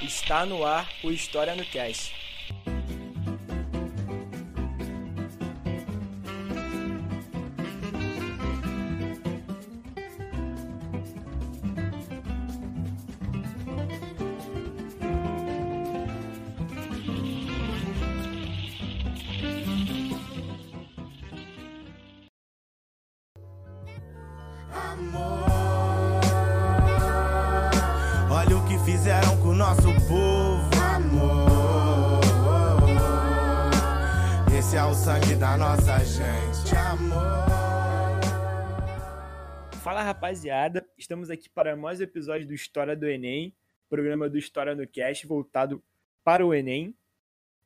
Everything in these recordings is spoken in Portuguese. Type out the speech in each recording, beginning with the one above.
Está no ar o História no Cast. Rapaziada. Estamos aqui para mais um episódio do História do Enem, programa do História no Cast voltado para o Enem.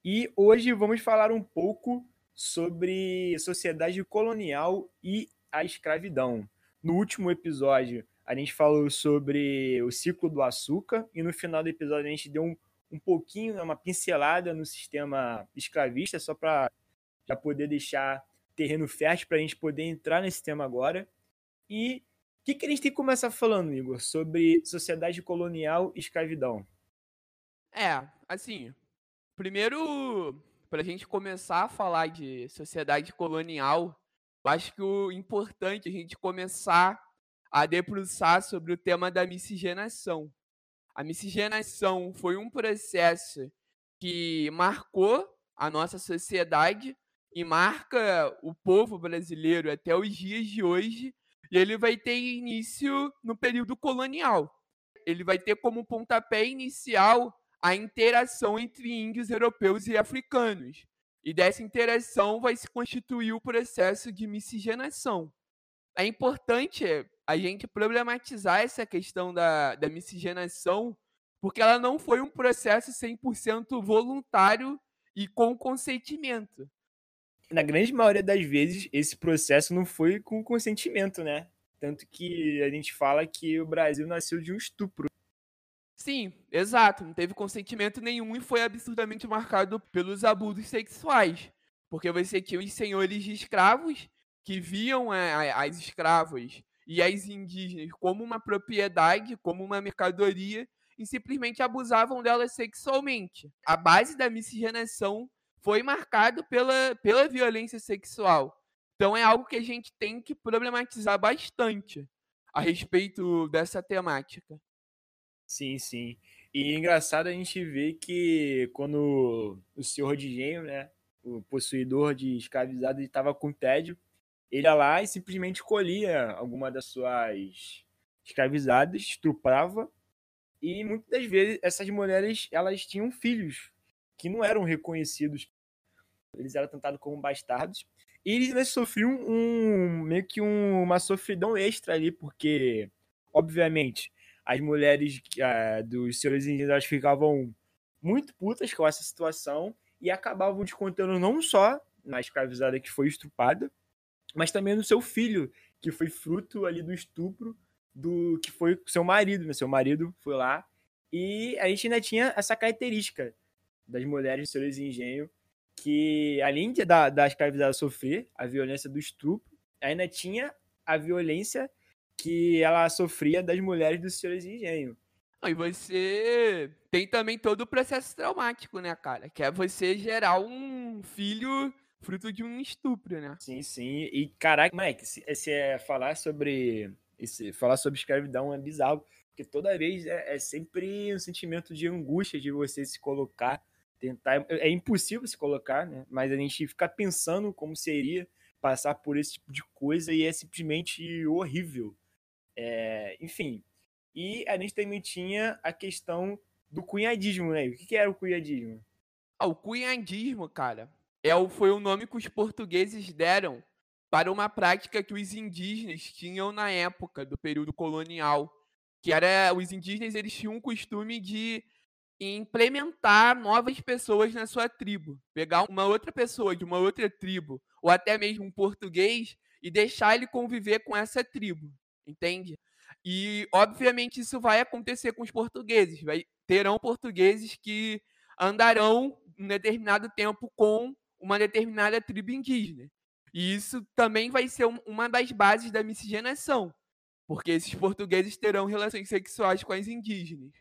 E hoje vamos falar um pouco sobre sociedade colonial e a escravidão. No último episódio, a gente falou sobre o ciclo do açúcar e no final do episódio a gente deu um, um pouquinho, uma pincelada no sistema escravista, só para já poder deixar terreno fértil para a gente poder entrar nesse tema agora. E o que, que a gente tem que começar falando, Igor, sobre sociedade colonial e escravidão? É, assim, primeiro, para a gente começar a falar de sociedade colonial, eu acho que o importante é a gente começar a debruçar sobre o tema da miscigenação. A miscigenação foi um processo que marcou a nossa sociedade e marca o povo brasileiro até os dias de hoje e ele vai ter início no período colonial. Ele vai ter como pontapé inicial a interação entre índios europeus e africanos. E dessa interação vai se constituir o processo de miscigenação. É importante a gente problematizar essa questão da, da miscigenação, porque ela não foi um processo 100% voluntário e com consentimento na grande maioria das vezes, esse processo não foi com consentimento, né? Tanto que a gente fala que o Brasil nasceu de um estupro. Sim, exato. Não teve consentimento nenhum e foi absurdamente marcado pelos abusos sexuais. Porque você tinha os senhores de escravos que viam as escravas e as indígenas como uma propriedade, como uma mercadoria, e simplesmente abusavam delas sexualmente. A base da miscigenação foi marcado pela, pela violência sexual. Então é algo que a gente tem que problematizar bastante a respeito dessa temática. Sim, sim. E é engraçado a gente ver que quando o senhor de engenho, né, o possuidor de escravizado, estava com tédio, ele ia lá e simplesmente colhia alguma das suas escravizadas, estuprava, e muitas das vezes essas mulheres elas tinham filhos que não eram reconhecidos. Eles eram tratados como bastardos. E eles né, sofriam um, meio que um, uma sofridão extra ali, porque, obviamente, as mulheres uh, dos senhores indígenas ficavam muito putas com essa situação e acabavam descontando não só na escravizada que foi estrupada, mas também no seu filho, que foi fruto ali do estupro do que foi seu marido, né? Seu marido foi lá e a gente ainda tinha essa característica das mulheres de senhores engenho que além de, da, da escravizada sofrer a violência do estupro, ainda tinha a violência que ela sofria das mulheres dos senhores de engenho. E você tem também todo o processo traumático, né, cara? Que é você gerar um filho fruto de um estupro, né? Sim, sim. E caraca, Mike, se, se é falar sobre esse, falar sobre escravidão é bizarro, porque toda vez é, é sempre um sentimento de angústia de você se colocar tentar. É, é impossível se colocar, né? Mas a gente fica pensando como seria passar por esse tipo de coisa e é simplesmente horrível. É, enfim. E a gente também tinha a questão do cunhadismo, né? O que, que era o cunhadismo? Ah, o cunhadismo, cara, é o, foi o nome que os portugueses deram para uma prática que os indígenas tinham na época do período colonial, que era os indígenas eles tinham o costume de implementar novas pessoas na sua tribo. Pegar uma outra pessoa de uma outra tribo, ou até mesmo um português, e deixar ele conviver com essa tribo. Entende? E, obviamente, isso vai acontecer com os portugueses. Vai, terão portugueses que andarão um determinado tempo com uma determinada tribo indígena. E isso também vai ser uma das bases da miscigenação, porque esses portugueses terão relações sexuais com as indígenas.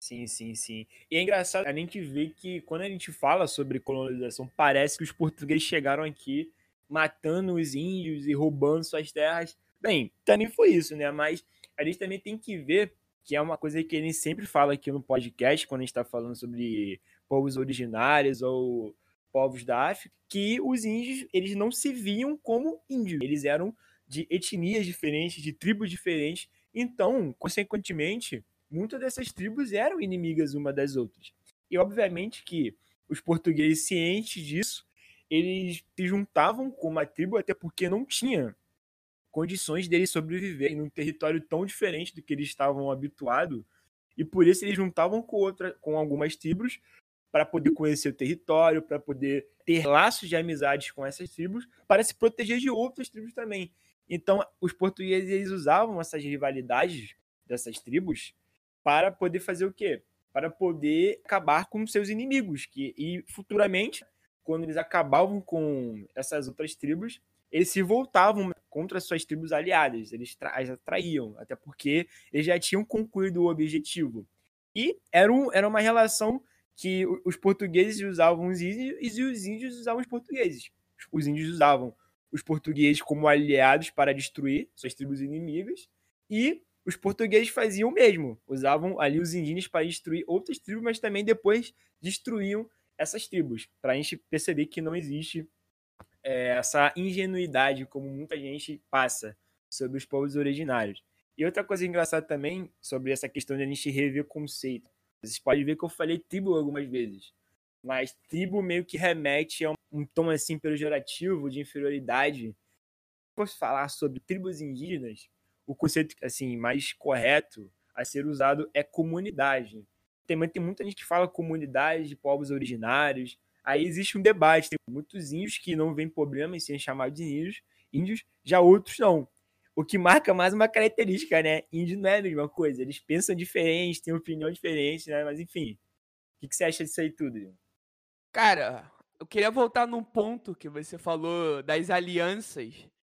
Sim, sim, sim. E é engraçado a gente ver que quando a gente fala sobre colonização, parece que os portugueses chegaram aqui matando os índios e roubando suas terras. Bem, também foi isso, né? Mas a gente também tem que ver que é uma coisa que a gente sempre fala aqui no podcast, quando a gente está falando sobre povos originários ou povos da África, que os índios eles não se viam como índios. Eles eram de etnias diferentes, de tribos diferentes. Então, consequentemente, muitas dessas tribos eram inimigas uma das outras. E obviamente que os portugueses cientes disso, eles se juntavam com uma tribo até porque não tinha condições deles sobreviverem num território tão diferente do que eles estavam habituados. E por isso eles juntavam com outra, com algumas tribos para poder conhecer o território, para poder ter laços de amizades com essas tribos, para se proteger de outras tribos também. Então, os portugueses eles usavam essas rivalidades dessas tribos para poder fazer o quê? Para poder acabar com seus inimigos. Que, e futuramente, quando eles acabavam com essas outras tribos, eles se voltavam contra suas tribos aliadas. Eles as atraíam, até porque eles já tinham concluído o objetivo. E era, um, era uma relação que os portugueses usavam os índios e os índios usavam os portugueses. Os índios usavam os portugueses como aliados para destruir suas tribos inimigas e os portugueses faziam o mesmo, usavam ali os indígenas para destruir outras tribos, mas também depois destruíam essas tribos, para a gente perceber que não existe é, essa ingenuidade como muita gente passa sobre os povos originários. E outra coisa engraçada também sobre essa questão de a gente rever conceito. Vocês podem ver que eu falei tribo algumas vezes, mas tribo meio que remete a um tom assim pejorativo de inferioridade. Se fosse falar sobre tribos indígenas, o conceito assim mais correto a ser usado é comunidade. Também tem muita gente que fala comunidade de povos originários. Aí existe um debate. Tem muitos índios que não vêem problema em serem chamados de índios, índios, já outros não. O que marca mais uma característica, né? Índio não é a mesma coisa. Eles pensam diferente, têm opinião diferente, né? Mas enfim. O que, você acha disso aí tudo? Cara, eu queria voltar num ponto que você falou das alianças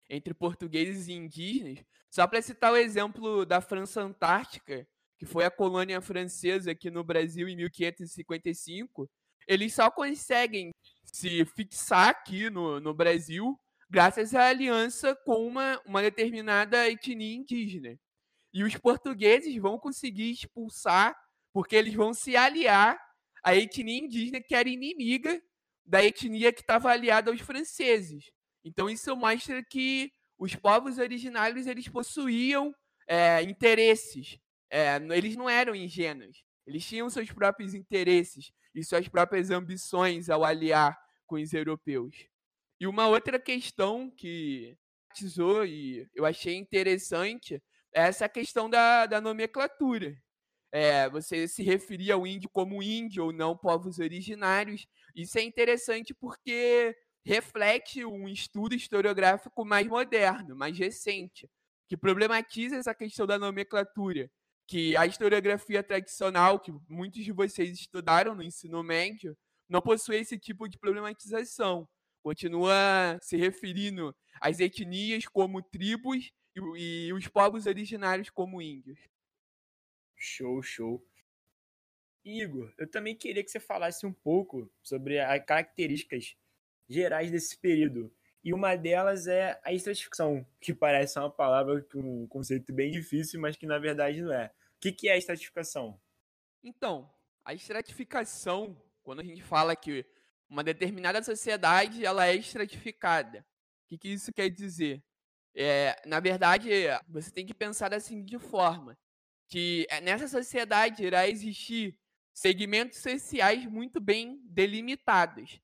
entre portugueses e indígenas, só para citar o exemplo da França Antártica, que foi a colônia francesa aqui no Brasil em 1555, eles só conseguem se fixar aqui no, no Brasil graças à aliança com uma, uma determinada etnia indígena. E os portugueses vão conseguir expulsar, porque eles vão se aliar à etnia indígena que era inimiga da etnia que estava aliada aos franceses. Então isso mostra que os povos originários eles possuíam é, interesses. É, eles não eram ingênuos. Eles tinham seus próprios interesses e suas próprias ambições ao aliar com os europeus. E uma outra questão que tesouro e eu achei interessante é essa questão da, da nomenclatura. É, você se referir ao índio como índio ou não povos originários. Isso é interessante porque reflete um estudo historiográfico mais moderno, mais recente, que problematiza essa questão da nomenclatura, que a historiografia tradicional, que muitos de vocês estudaram no ensino médio, não possui esse tipo de problematização. Continua se referindo às etnias como tribos e, e os povos originários como índios. Show, show. Igor, eu também queria que você falasse um pouco sobre as características gerais desse período. E uma delas é a estratificação, que parece uma palavra um conceito bem difícil, mas que na verdade não é. O que é a estratificação? Então, a estratificação, quando a gente fala que uma determinada sociedade ela é estratificada, o que, que isso quer dizer? É, na verdade, você tem que pensar da seguinte forma, que é, nessa sociedade irá existir segmentos sociais muito bem delimitados.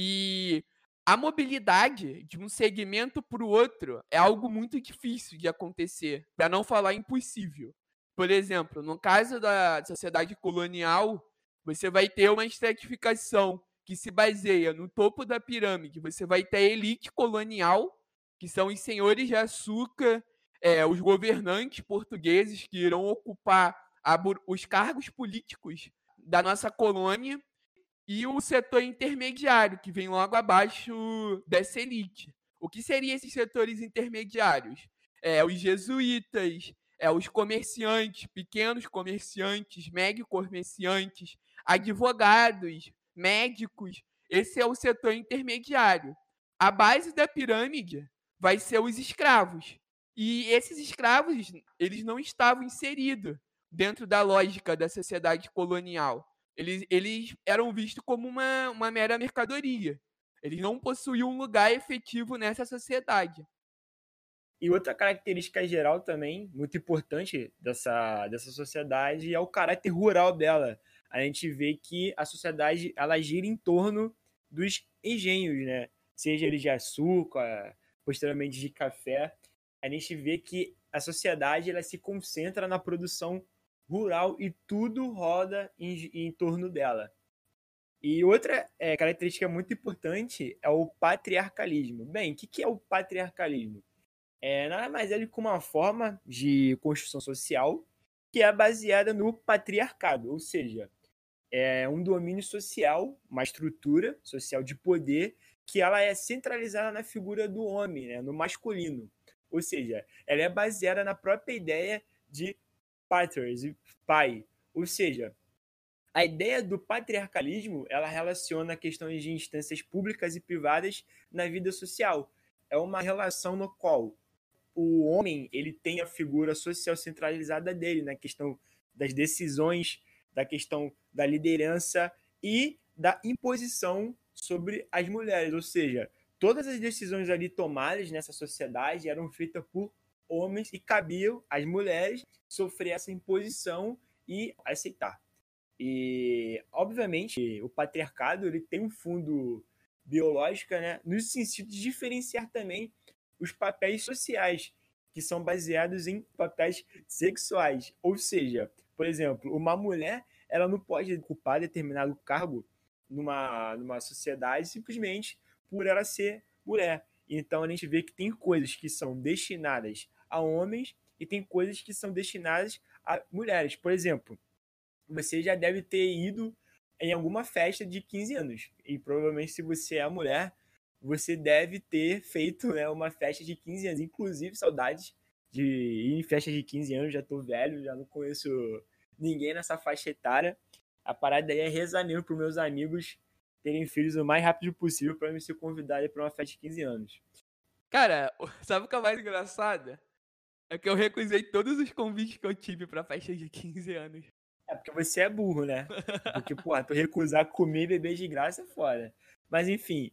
E a mobilidade de um segmento para o outro é algo muito difícil de acontecer, para não falar impossível. Por exemplo, no caso da sociedade colonial, você vai ter uma estratificação que se baseia no topo da pirâmide. Você vai ter a elite colonial, que são os senhores de açúcar, é, os governantes portugueses que irão ocupar a, os cargos políticos da nossa colônia e o setor intermediário, que vem logo abaixo dessa elite. O que seriam esses setores intermediários? É, os jesuítas, é, os comerciantes, pequenos comerciantes, médio comerciantes, advogados, médicos. Esse é o setor intermediário. A base da pirâmide vai ser os escravos. E esses escravos, eles não estavam inseridos dentro da lógica da sociedade colonial. Eles, eles eram vistos como uma, uma mera mercadoria. Eles não possuíam um lugar efetivo nessa sociedade. E outra característica geral também, muito importante dessa, dessa sociedade, é o caráter rural dela. A gente vê que a sociedade ela gira em torno dos engenhos, né? Seja eles de açúcar, posteriormente de café. A gente vê que a sociedade ela se concentra na produção rural e tudo roda em, em torno dela. E outra é, característica muito importante é o patriarcalismo. Bem, o que, que é o patriarcalismo? É nada mais é do que uma forma de construção social que é baseada no patriarcado, ou seja, é um domínio social, uma estrutura social de poder que ela é centralizada na figura do homem, né, no masculino. Ou seja, ela é baseada na própria ideia de patriarchs, pai. Ou seja, a ideia do patriarcalismo, ela relaciona questões de instâncias públicas e privadas na vida social. É uma relação no qual o homem, ele tem a figura social centralizada dele, na questão das decisões, da questão da liderança e da imposição sobre as mulheres, ou seja, todas as decisões ali tomadas nessa sociedade eram feitas por homens e cabiam às mulheres sofrer essa imposição e aceitar. E, obviamente, o patriarcado ele tem um fundo biológico, né, no sentido de diferenciar também os papéis sociais, que são baseados em papéis sexuais. Ou seja, por exemplo, uma mulher ela não pode ocupar determinado cargo numa, numa sociedade simplesmente por ela ser mulher. Então a gente vê que tem coisas que são destinadas a homens e tem coisas que são destinadas a mulheres. Por exemplo, você já deve ter ido em alguma festa de 15 anos. E provavelmente, se você é mulher, você deve ter feito né, uma festa de 15 anos. Inclusive, saudades de ir em festa de 15 anos. Já tô velho, já não conheço ninguém nessa faixa etária. A parada aí é rezar mesmo para meus amigos terem filhos o mais rápido possível para me ser convidado para uma festa de 15 anos. Cara, sabe o que é mais engraçado? É que eu recusei todos os convites que eu tive pra festa de 15 anos. É porque você é burro, né? Porque, pô, tu recusar comer e beber de graça é foda. Mas enfim,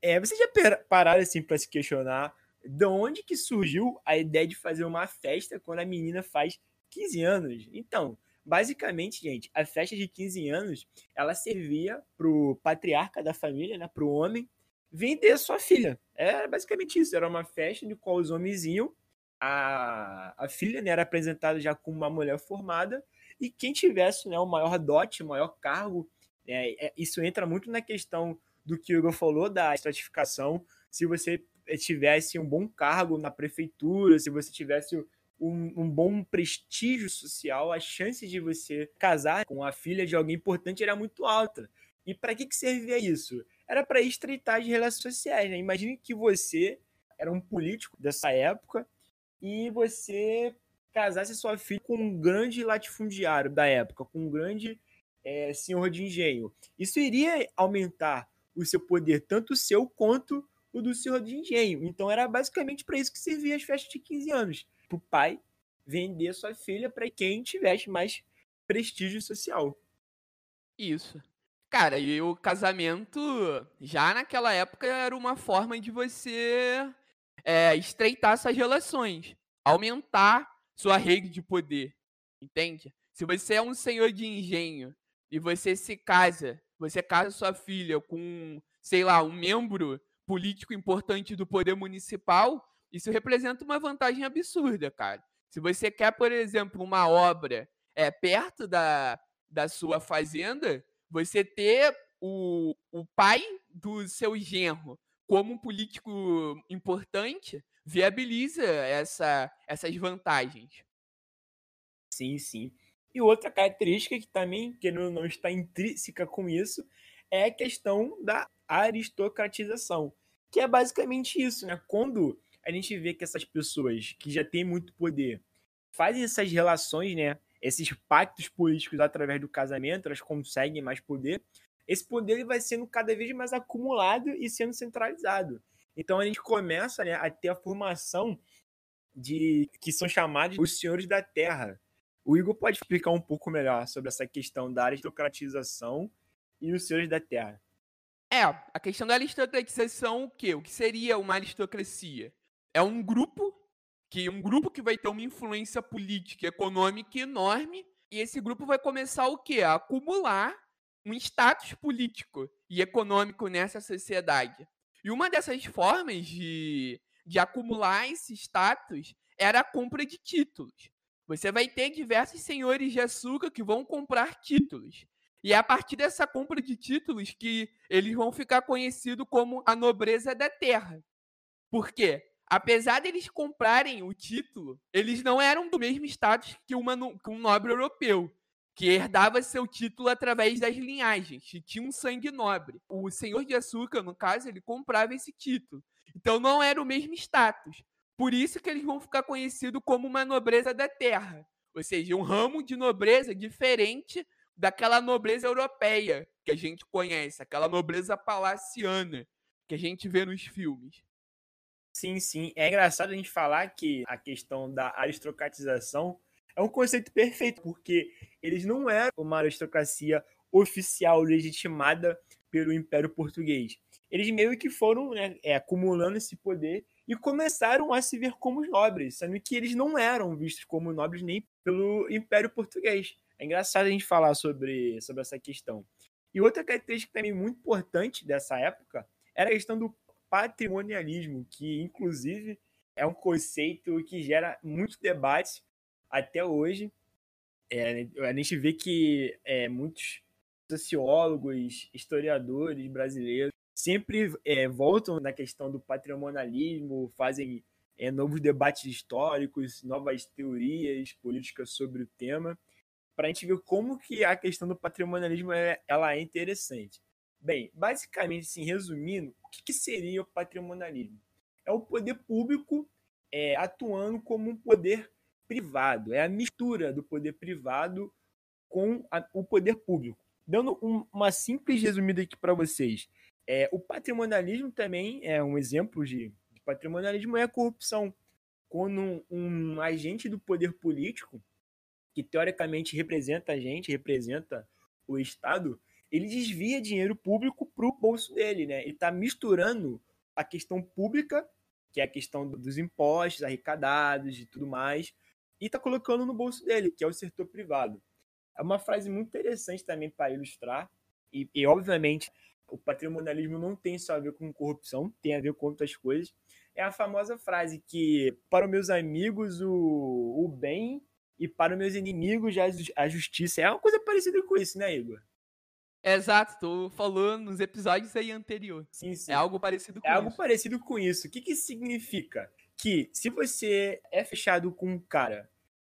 é, você já pararam assim pra se questionar de onde que surgiu a ideia de fazer uma festa quando a menina faz 15 anos? Então, basicamente, gente, a festa de 15 anos, ela servia pro patriarca da família, né, pro homem, vender sua filha. Era basicamente isso. Era uma festa de qual os homens iam. A, a filha né, era apresentada já como uma mulher formada. E quem tivesse né, o maior dote, o maior cargo, é, é, isso entra muito na questão do que o Hugo falou da estratificação. Se você tivesse um bom cargo na prefeitura, se você tivesse um, um, bom prestígio social, a chance de você casar com a filha de alguém importante era muito alta. E para que, que servia isso? Era para estreitar as relações sociais. Né? Imagine que você era um político dessa época e você casasse sua filha com um grande latifundiário da época, com um grande é, senhor de engenho. Isso iria aumentar o seu poder, tanto o seu quanto o do senhor de engenho. Então era basicamente para isso que servia as festas de 15 anos pro pai vender sua filha para quem tivesse mais prestígio social. Isso. Cara, e o casamento, já naquela época, era uma forma de você é, estreitar essas relações, aumentar sua rede de poder, entende? Se você é um senhor de engenho e você se casa, você casa sua filha com, sei lá, um membro político importante do poder municipal, isso representa uma vantagem absurda, cara. Se você quer, por exemplo, uma obra é, perto da, da sua fazenda, você ter o, o pai do seu genro como um político importante viabiliza essa, essas vantagens. Sim, sim. E outra característica que também que não está intrínseca com isso é a questão da aristocratização, que é basicamente isso, né? Quando a gente vê que essas pessoas que já têm muito poder fazem essas relações, né? Esses pactos políticos através do casamento, elas conseguem mais poder. Esse poder vai sendo cada vez mais acumulado e sendo centralizado. Então a gente começa né, a ter a formação de que são chamados os senhores da terra. O Igor pode explicar um pouco melhor sobre essa questão da aristocratização e os senhores da terra. É, a questão da aristocratização, o quê? O que seria uma aristocracia? é um grupo que um grupo que vai ter uma influência política e econômica enorme e esse grupo vai começar o quê? A acumular um status político e econômico nessa sociedade. E uma dessas formas de, de acumular esse status era a compra de títulos. Você vai ter diversos senhores de açúcar que vão comprar títulos. E é a partir dessa compra de títulos que eles vão ficar conhecidos como a nobreza da terra. Por quê? apesar deles comprarem o título, eles não eram do mesmo status que, uma, que um nobre europeu, que herdava seu título através das linhagens, que tinha um sangue nobre. O senhor de açúcar, no caso, ele comprava esse título. Então não era o mesmo status. Por isso que eles vão ficar conhecidos como uma nobreza da terra. Ou seja, um ramo de nobreza diferente daquela nobreza europeia que a gente conhece, aquela nobreza palaciana que a gente vê nos filmes. Sim, sim. É engraçado a gente falar que a questão da aristocratização é um conceito perfeito, porque eles não eram uma aristocracia oficial legitimada pelo Império Português. Eles meio que foram né, é, acumulando esse poder e começaram a se ver como nobres, sendo que eles não eram vistos como nobres nem pelo Império Português. É engraçado a gente falar sobre, sobre essa questão. E outra característica também muito importante dessa época era a questão do patrimonialismo, que inclusive é um conceito que gera muito debate até hoje. É, a gente vê que é, muitos sociólogos, historiadores brasileiros sempre é, voltam na questão do patrimonialismo, fazem é, novos debates históricos, novas teorias políticas sobre o tema, para a gente ver como que a questão do patrimonialismo é, ela é interessante. Bem, basicamente, assim, resumindo, o que, que seria o patrimonialismo? É o poder público é, atuando como um poder privado. É a mistura do poder privado com a, o poder público. Dando um, uma simples resumida aqui para vocês. É, o patrimonialismo também é um exemplo de, de patrimonialismo é a corrupção. Quando um, um agente do poder político, que teoricamente representa a gente, representa o Estado, ele desvia dinheiro público para o bolso dele, né? Ele está misturando a questão pública, que é a questão dos impostos arrecadados e tudo mais, e está colocando no bolso dele, que é o setor privado. É uma frase muito interessante também para ilustrar, e, e obviamente o patrimonialismo não tem só a ver com corrupção, tem a ver com outras coisas. É a famosa frase que, para os meus amigos, o, o bem e para os meus inimigos, a justiça. É uma coisa parecida com isso, né, Igor? Exato, tu falou nos episódios aí anterior. Sim, sim. É algo parecido com é isso. É algo parecido com isso. O que, que significa? Que se você é fechado com um cara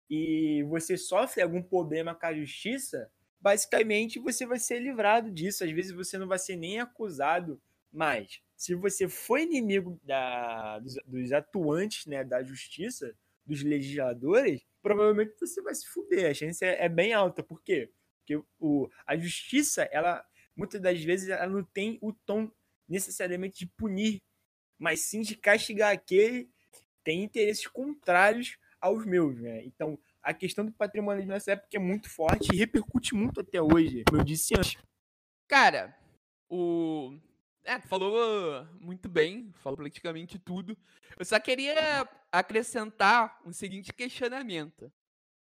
e você sofre algum problema com a justiça, basicamente você vai ser livrado disso. Às vezes você não vai ser nem acusado, mas se você foi inimigo da, dos, dos atuantes né, da justiça, dos legisladores, provavelmente você vai se fuder. A chance é, é bem alta. Por quê? Porque o, a justiça, ela muitas das vezes ela não tem o tom necessariamente de punir, mas sim de castigar aquele tem interesses contrários aos meus, né? Então, a questão do patrimonialismo nessa época é muito forte e repercute muito até hoje, como eu disse antes. Cara, o. É, falou muito bem, falou praticamente tudo. Eu só queria acrescentar um seguinte questionamento.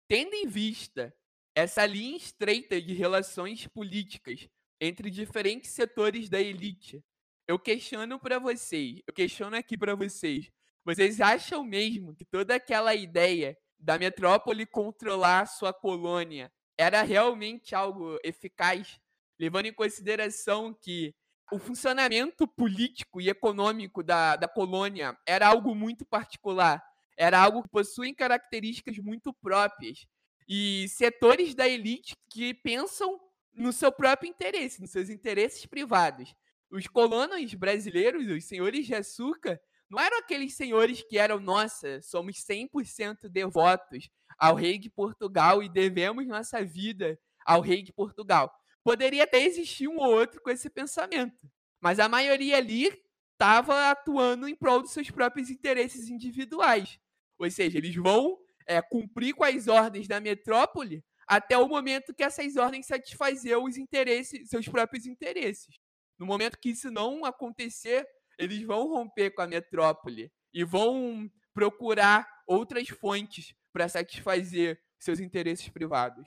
Tendo em vista essa linha estreita de relações políticas entre diferentes setores da elite, eu questiono para vocês, eu questiono aqui para vocês, vocês acham mesmo que toda aquela ideia da metrópole controlar sua colônia era realmente algo eficaz, levando em consideração que o funcionamento político e econômico da, da colônia era algo muito particular, era algo que possui características muito próprias e setores da elite que pensam no seu próprio interesse, nos seus interesses privados. Os colonos brasileiros, os senhores de açúcar, não eram aqueles senhores que eram, nossa, somos 100% devotos ao rei de Portugal e devemos nossa vida ao rei de Portugal. Poderia até existir um ou outro com esse pensamento, mas a maioria ali estava atuando em prol dos seus próprios interesses individuais. Ou seja, eles vão é, cumprir com as ordens da metrópole até o momento que essas ordens satisfaziam os interesses, seus próprios interesses. No momento que isso não acontecer, eles vão romper com a metrópole e vão procurar outras fontes para satisfazer seus interesses privados.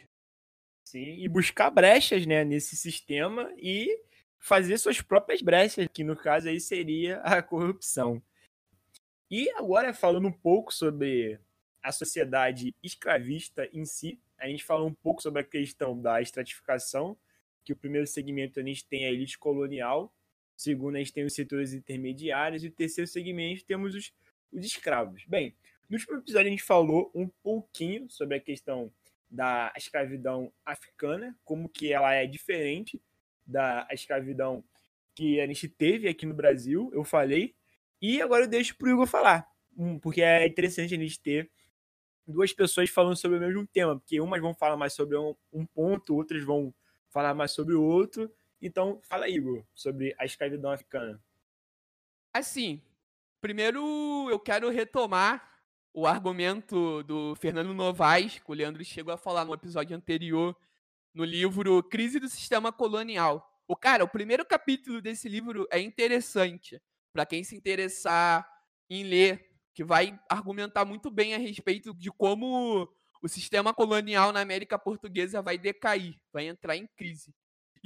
Sim, e buscar brechas né, nesse sistema e fazer suas próprias brechas, que no caso aí seria a corrupção. E agora falando um pouco sobre a sociedade escravista em si, a gente falou um pouco sobre a questão da estratificação, que o primeiro segmento a gente tem a elite colonial, segundo a gente tem os setores intermediários e o terceiro segmento temos os, os escravos. Bem, no último episódio a gente falou um pouquinho sobre a questão da escravidão africana, como que ela é diferente da escravidão que a gente teve aqui no Brasil, eu falei, e agora eu deixo para o Igor falar, porque é interessante a gente ter duas pessoas falando sobre o mesmo tema, porque umas vão falar mais sobre um, um ponto, outras vão falar mais sobre o outro. Então, fala, Igor, sobre a escravidão africana. Assim, primeiro eu quero retomar o argumento do Fernando Novaes, que o Leandro chegou a falar no episódio anterior, no livro Crise do Sistema Colonial. O cara, o primeiro capítulo desse livro é interessante para quem se interessar em ler que vai argumentar muito bem a respeito de como o sistema colonial na América Portuguesa vai decair, vai entrar em crise.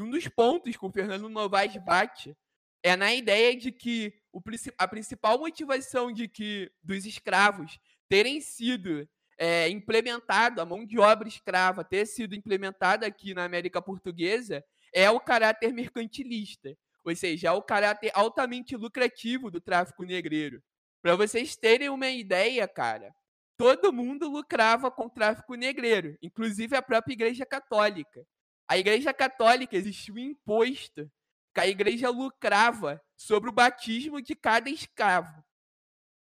E um dos pontos que o Fernando Novaes bate é na ideia de que o, a principal motivação de que dos escravos terem sido é, implementado, a mão de obra escrava ter sido implementada aqui na América Portuguesa é o caráter mercantilista, ou seja, é o caráter altamente lucrativo do tráfico negreiro. Para vocês terem uma ideia, cara, todo mundo lucrava com tráfico negreiro, inclusive a própria Igreja Católica. A Igreja Católica existia um imposto que a igreja lucrava sobre o batismo de cada escravo.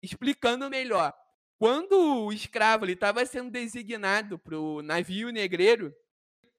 Explicando melhor, quando o escravo estava sendo designado para o navio negreiro,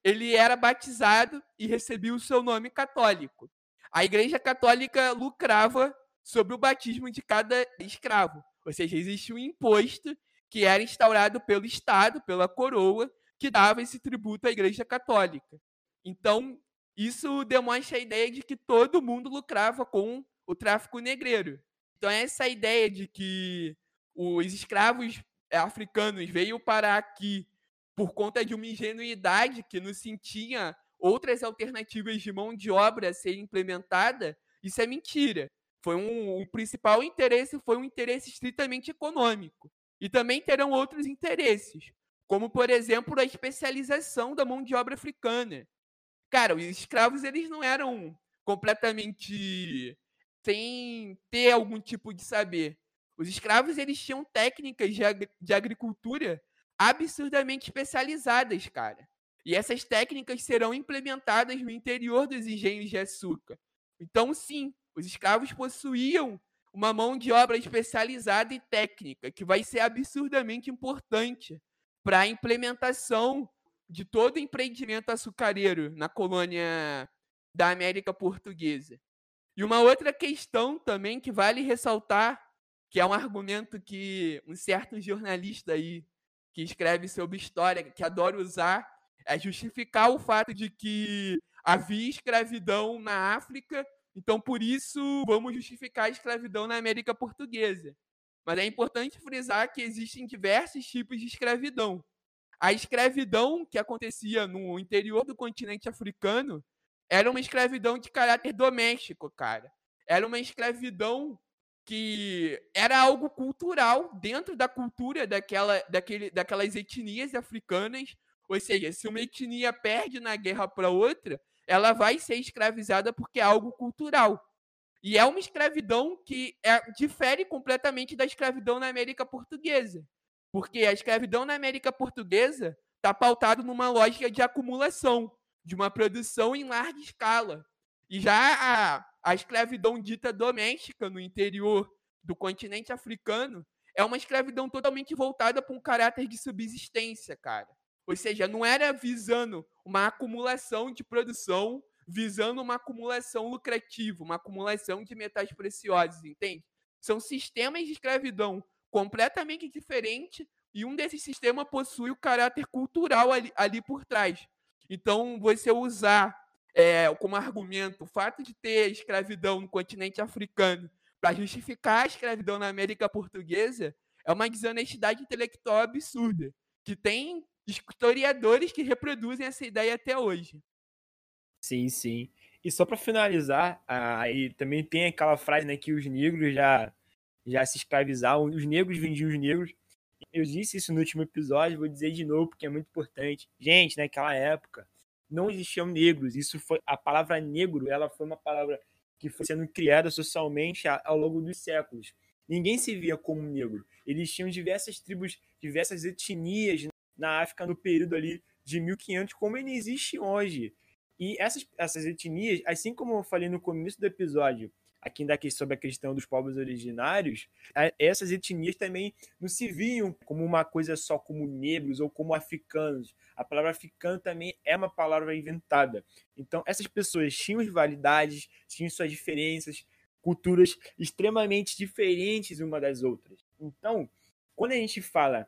ele era batizado e recebia o seu nome católico. A Igreja Católica lucrava sobre o batismo de cada escravo. Ou seja, existe um imposto que era instaurado pelo Estado, pela coroa, que dava esse tributo à Igreja Católica. Então, isso demonstra a ideia de que todo mundo lucrava com o tráfico negreiro. Então, essa ideia de que os escravos africanos veio para aqui por conta de uma ingenuidade que não sentia outras alternativas de mão de obra a ser implementada, isso é mentira. Foi um, o principal interesse foi um interesse estritamente econômico. E também terão outros interesses, como por exemplo a especialização da mão de obra africana. Cara, os escravos eles não eram completamente sem ter algum tipo de saber. Os escravos eles tinham técnicas de, ag de agricultura absurdamente especializadas, cara. E essas técnicas serão implementadas no interior dos engenhos de açúcar. Então, sim, os escravos possuíam uma mão de obra especializada e técnica, que vai ser absurdamente importante para a implementação de todo empreendimento açucareiro na colônia da América Portuguesa. E uma outra questão também que vale ressaltar, que é um argumento que um certo jornalista aí que escreve sobre história, que adora usar, é justificar o fato de que havia escravidão na África então, por isso, vamos justificar a escravidão na América Portuguesa. Mas é importante frisar que existem diversos tipos de escravidão. A escravidão que acontecia no interior do continente africano era uma escravidão de caráter doméstico, cara. Era uma escravidão que era algo cultural dentro da cultura daquela, daquele, daquelas etnias africanas. Ou seja, se uma etnia perde na guerra para outra, ela vai ser escravizada porque é algo cultural. E é uma escravidão que é, difere completamente da escravidão na América Portuguesa. Porque a escravidão na América Portuguesa está pautada numa lógica de acumulação, de uma produção em larga escala. E já a, a escravidão dita doméstica no interior do continente africano é uma escravidão totalmente voltada para um caráter de subsistência, cara. Ou seja, não era visando uma acumulação de produção, visando uma acumulação lucrativa, uma acumulação de metais preciosos, entende? São sistemas de escravidão completamente diferentes e um desses sistemas possui o caráter cultural ali, ali por trás. Então, você usar é, como argumento o fato de ter escravidão no continente africano para justificar a escravidão na América Portuguesa é uma desonestidade intelectual absurda, que tem historiadores que reproduzem essa ideia até hoje. Sim, sim. E só para finalizar, aí também tem aquela frase, né, que os negros já já se escravizavam, os negros vendiam os negros. Eu disse isso no último episódio, vou dizer de novo porque é muito importante. Gente, naquela época não existiam negros. Isso foi a palavra negro, ela foi uma palavra que foi sendo criada socialmente ao longo dos séculos. Ninguém se via como negro. Eles tinham diversas tribos, diversas etnias na África no período ali de 1500, como ele existe hoje. E essas, essas etnias, assim como eu falei no começo do episódio, aqui daqui sobre a questão dos povos originários, essas etnias também não se viam como uma coisa só como negros ou como africanos. A palavra africano também é uma palavra inventada. Então, essas pessoas tinham rivalidades, tinham suas diferenças, culturas extremamente diferentes uma das outras. Então, quando a gente fala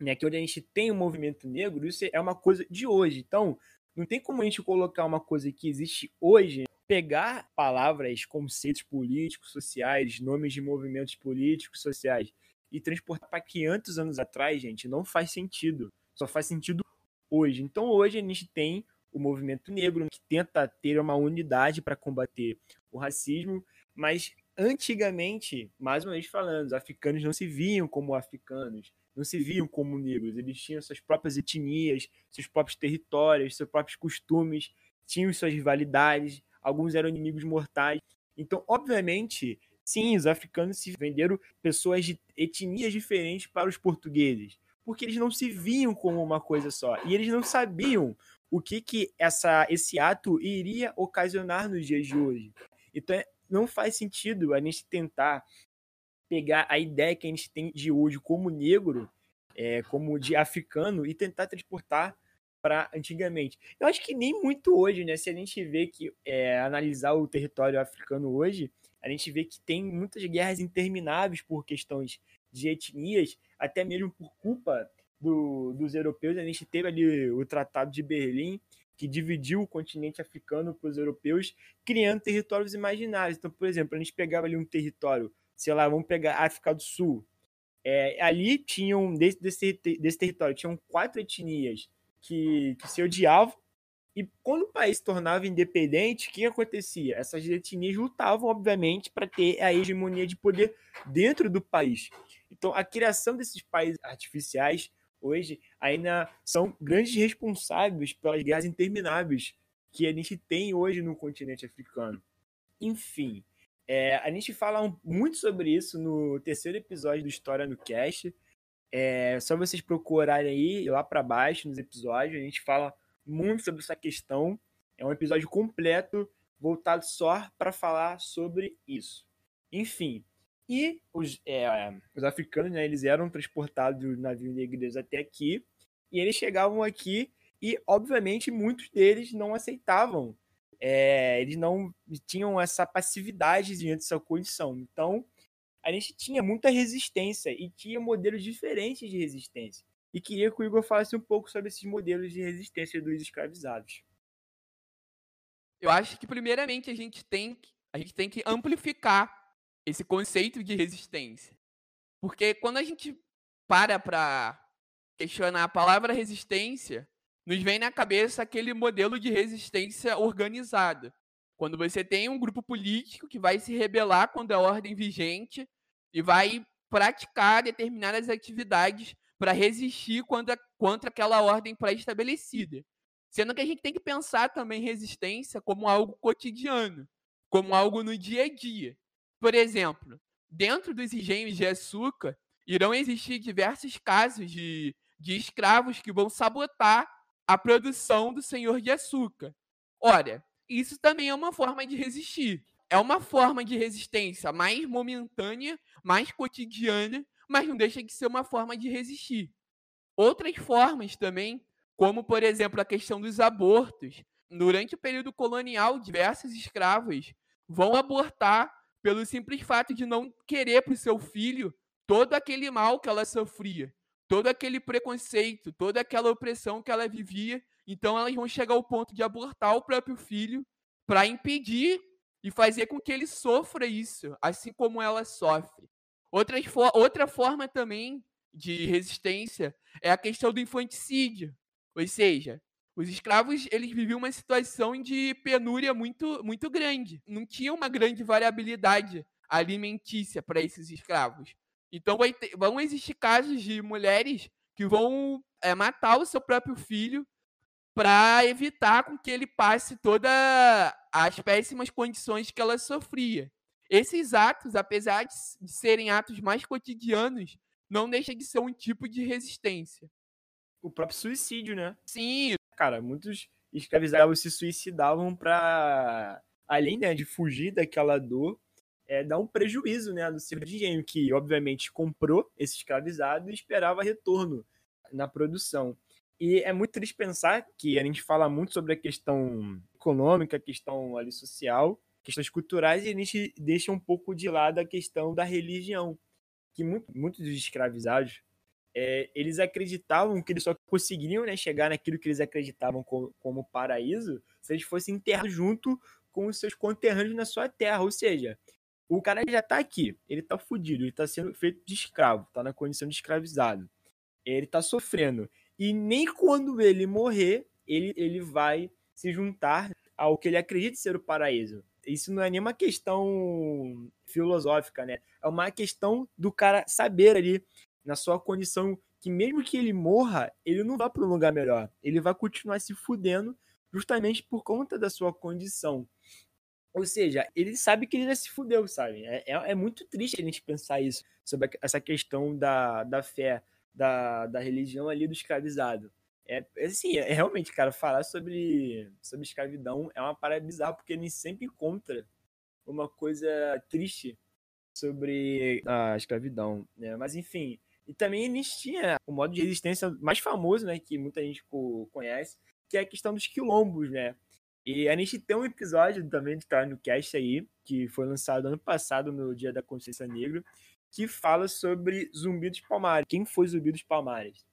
né, que onde a gente tem um movimento negro, isso é uma coisa de hoje. Então, não tem como a gente colocar uma coisa que existe hoje, pegar palavras, conceitos políticos, sociais, nomes de movimentos políticos, sociais, e transportar para 500 anos atrás, gente, não faz sentido. Só faz sentido hoje. Então, hoje a gente tem o movimento negro que tenta ter uma unidade para combater o racismo, mas antigamente, mais uma vez falando, os africanos não se viam como africanos, não se viam como negros, eles tinham suas próprias etnias, seus próprios territórios, seus próprios costumes, tinham suas rivalidades, alguns eram inimigos mortais. Então, obviamente, sim, os africanos se venderam pessoas de etnias diferentes para os portugueses, porque eles não se viam como uma coisa só, e eles não sabiam o que, que essa, esse ato iria ocasionar nos dias de hoje. Então, não faz sentido a gente tentar pegar a ideia que a gente tem de hoje como negro, é, como de africano, e tentar transportar para antigamente. Eu acho que nem muito hoje, né? Se a gente vê que é, analisar o território africano hoje, a gente vê que tem muitas guerras intermináveis por questões de etnias, até mesmo por culpa do, dos europeus. A gente teve ali o Tratado de Berlim, que dividiu o continente africano para os europeus, criando territórios imaginários. Então, por exemplo, a gente pegava ali um território sei lá, vamos pegar África do Sul. É, ali tinham, desse, desse, desse território, tinham quatro etnias que, que se odiavam E quando o país se tornava independente, o que acontecia? Essas etnias lutavam, obviamente, para ter a hegemonia de poder dentro do país. Então, a criação desses países artificiais hoje ainda são grandes responsáveis pelas guerras intermináveis que a gente tem hoje no continente africano. Enfim, é, a gente fala muito sobre isso no terceiro episódio do História no Cast. É só vocês procurarem aí lá para baixo nos episódios. A gente fala muito sobre essa questão. É um episódio completo voltado só para falar sobre isso. Enfim, e os, é, os africanos, né, eles eram transportados do navio negreiros até aqui, e eles chegavam aqui e, obviamente, muitos deles não aceitavam, é, eles não tinham essa passividade diante dessa condição. Então, a gente tinha muita resistência e tinha modelos diferentes de resistência. E queria que o Igor falasse um pouco sobre esses modelos de resistência dos escravizados. Eu acho que, primeiramente, a gente tem, a gente tem que amplificar esse conceito de resistência. Porque quando a gente para para questionar a palavra resistência, nos vem na cabeça aquele modelo de resistência organizada. Quando você tem um grupo político que vai se rebelar contra a ordem vigente e vai praticar determinadas atividades para resistir contra, contra aquela ordem pré-estabelecida. Sendo que a gente tem que pensar também resistência como algo cotidiano, como algo no dia a dia. Por exemplo, dentro dos engenhos de açúcar, irão existir diversos casos de, de escravos que vão sabotar a produção do senhor de açúcar. Ora, isso também é uma forma de resistir. É uma forma de resistência mais momentânea, mais cotidiana, mas não deixa de ser uma forma de resistir. Outras formas também, como por exemplo a questão dos abortos. Durante o período colonial, diversos escravos vão abortar pelo simples fato de não querer para o seu filho todo aquele mal que ela sofria, todo aquele preconceito, toda aquela opressão que ela vivia. Então elas vão chegar ao ponto de abortar o próprio filho para impedir e fazer com que ele sofra isso, assim como ela sofre. Outra, outra forma também de resistência é a questão do infanticídio. Ou seja, os escravos, eles viviam uma situação de penúria muito, muito grande. Não tinha uma grande variabilidade alimentícia para esses escravos. Então ter, vão existir casos de mulheres que vão é, matar o seu próprio filho para evitar com que ele passe todas as péssimas condições que ela sofria. Esses atos, apesar de serem atos mais cotidianos, não deixa de ser um tipo de resistência. O próprio suicídio, né? Sim, cara, muitos escravizados se suicidavam para além né, de fugir daquela dor, é, dar um prejuízo né, no de engenho, que obviamente comprou esse escravizado e esperava retorno na produção. E é muito triste pensar que a gente fala muito sobre a questão econômica, a questão ali social, questões culturais, e a gente deixa um pouco de lado a questão da religião, que muito, muitos dos escravizados é, eles acreditavam que eles só conseguiriam né, chegar naquilo que eles acreditavam como, como paraíso se eles fossem enterrados junto com os seus conterrâneos na sua terra. Ou seja, o cara já está aqui, ele está fudido, ele está sendo feito de escravo, está na condição de escravizado. Ele está sofrendo. E nem quando ele morrer, ele, ele vai se juntar ao que ele acredita ser o paraíso. Isso não é nenhuma questão filosófica, né? É uma questão do cara saber ali na sua condição que mesmo que ele morra, ele não vai para um lugar melhor. Ele vai continuar se fudendo justamente por conta da sua condição. Ou seja, ele sabe que ele já se fudeu, sabe? É, é, é muito triste a gente pensar isso, sobre essa questão da, da fé, da, da religião ali do escravizado. É, assim, é, realmente, cara, falar sobre, sobre escravidão é uma parada bizarra, porque ele sempre encontra uma coisa triste sobre a escravidão, né? Mas, enfim, e também eles tinham o modo de resistência mais famoso, né, que muita gente conhece, que é a questão dos quilombos, né? E a gente tem um episódio também que tá no cast aí, que foi lançado ano passado, no Dia da Consciência Negra, que fala sobre Zumbi dos Palmares. Quem foi Zumbi dos Palmares?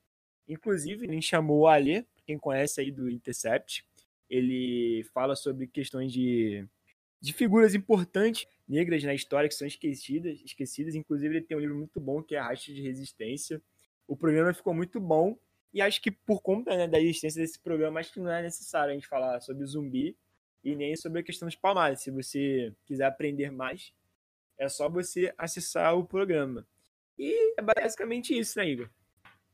Inclusive, gente chamou o Alê, quem conhece aí do Intercept. Ele fala sobre questões de de figuras importantes negras na história que são esquecidas, esquecidas. Inclusive, ele tem um livro muito bom que é Racha de Resistência. O programa ficou muito bom E acho que por conta né, da existência desse programa, acho que não é necessário a gente falar sobre zumbi e nem sobre a questão dos palmares. Se você quiser aprender mais, é só você acessar o programa. E é basicamente isso, né, Igor?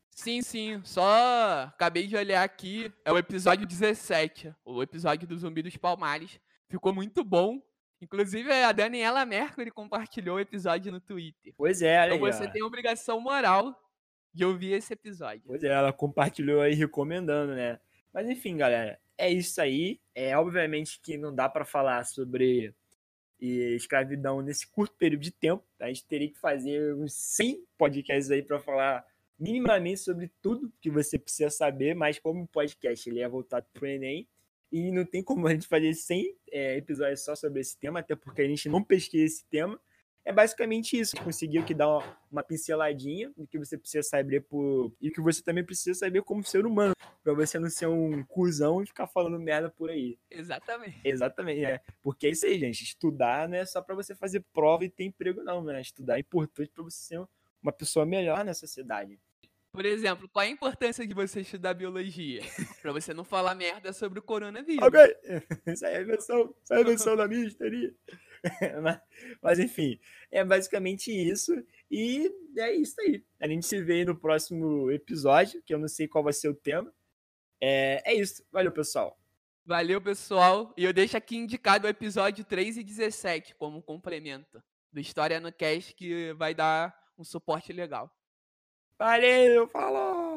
Sim, sim. Só acabei de olhar aqui. É o episódio 17. O episódio do Zumbi dos Palmares. Ficou muito bom. Inclusive, a Daniela Mercury compartilhou o episódio no Twitter. Pois é, Então você tem obrigação moral de ouvir esse episódio. Pois é, ela compartilhou aí recomendando, né? Mas enfim, galera, é isso aí. É obviamente que não dá para falar sobre escravidão nesse curto período de tempo. A gente teria que fazer uns 100 podcasts aí para falar minimamente sobre tudo que você precisa saber, mas como o podcast ele é voltado para o Enem, e não tem como a gente fazer 100 é, episódios só sobre esse tema, até porque a gente não pesquisa esse tema. É basicamente isso. Conseguiu que dar uma, uma, pinceladinha do que você precisa saber por. E que você também precisa saber como ser humano. Pra você não ser um cuzão e ficar falando merda por aí. Exatamente. Exatamente, é. Porque é isso aí, gente. Estudar não é só pra você fazer prova e ter emprego, não, né? Estudar é importante pra você ser uma pessoa melhor na sociedade. Por exemplo, qual é a importância de você estudar biologia? pra você não falar merda sobre o coronavírus. Ok, isso aí é a invenção, isso é a invenção da minha histeria. mas, enfim, é basicamente isso. E é isso aí. A gente se vê no próximo episódio, que eu não sei qual vai ser o tema. É, é isso. Valeu, pessoal. Valeu, pessoal. E eu deixo aqui indicado o episódio 3 e 17 como complemento do História no Cast, que vai dar um suporte legal. Valeu, falou!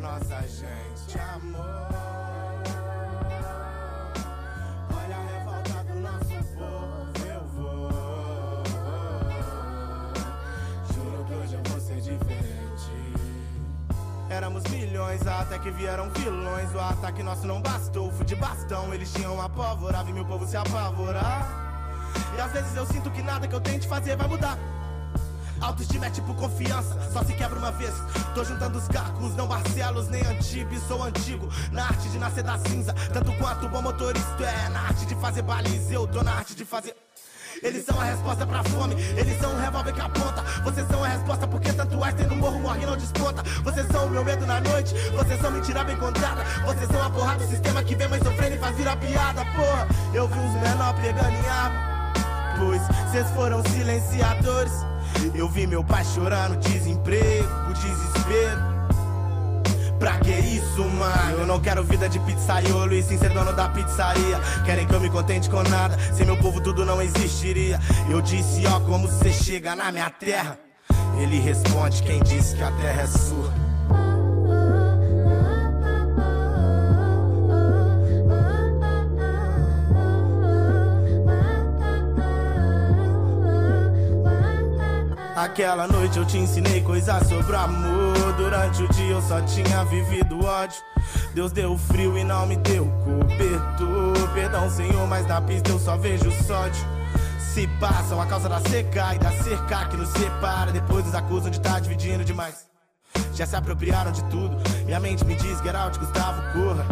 Nossa gente. Amor. Éramos milhões, até que vieram vilões. O ataque nosso não bastou, fui de bastão. Eles tinham a pólvora, vi meu povo se apavorar. E às vezes eu sinto que nada que eu tente fazer vai mudar. Autoestima é tipo confiança, só se quebra uma vez. Tô juntando os cacos, não Barcelos nem Antibes, sou antigo. Na arte de nascer da cinza, tanto quanto bom motorista é. Na arte de fazer baliza, eu tô na arte de fazer. Eles são a resposta pra fome, eles são o revólver que aponta. Vocês são a resposta porque tanto tem no morro morre não desponta. Vocês são o meu medo na noite, vocês são mentira bem contada. Vocês são a porra do sistema que vem mais sofrendo e faz virar piada, porra. Eu vi os menor pegando em arma, pois vocês foram silenciadores. Eu vi meu pai chorando, desemprego, o desespero. Pra que isso, mano? Eu não quero vida de pizzaiolo e sim ser dono da pizzaria. Querem que eu me contente com nada, sem meu povo tudo não existiria. Eu disse, ó, como você chega na minha terra. Ele responde, quem disse que a terra é sua. Aquela noite eu te ensinei coisas sobre amor. Durante o dia eu só tinha vivido ódio. Deus deu frio e não me deu cobertor. Perdão, Senhor, mas na pista eu só vejo sódio. Se passam a causa da seca e da cerca que nos separa. Depois nos acusam de estar tá dividindo demais. Já se apropriaram de tudo. Minha mente me diz, get out, Gustavo, corra.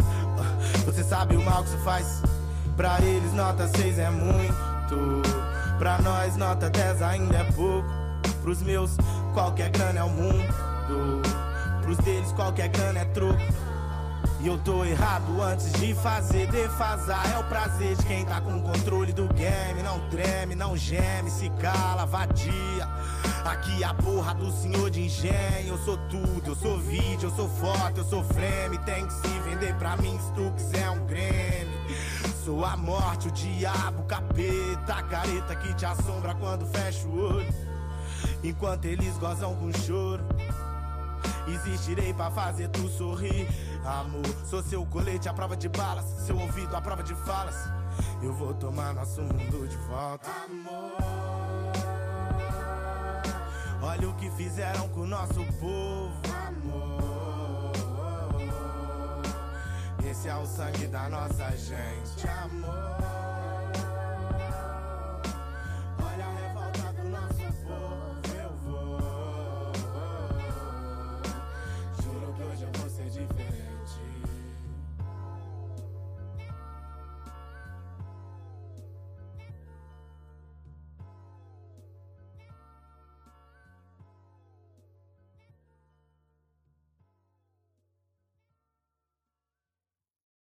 Você sabe o mal que isso faz. Pra eles, nota 6 é muito. Pra nós, nota 10 ainda é pouco. Pros meus, qualquer grana é o mundo. Pros deles, qualquer grana é troco. E eu tô errado antes de fazer defasar. É o prazer de quem tá com o controle do game. Não treme, não geme, se cala, vadia. Aqui a porra do senhor de engenho. Eu sou tudo, eu sou vídeo, eu sou foto, eu sou frame. Tem que se vender pra mim se tu quiser um Grêmio. Sou a morte, o diabo, o capeta, a careta que te assombra quando fecha o olho. Enquanto eles gozam com choro Existirei pra fazer tu sorrir. Amor, sou seu colete à prova de balas Seu ouvido à prova de falas. Eu vou tomar nosso mundo de volta. Amor. Olha o que fizeram com o nosso povo. Amor. Esse é o sangue da nossa gente. Amor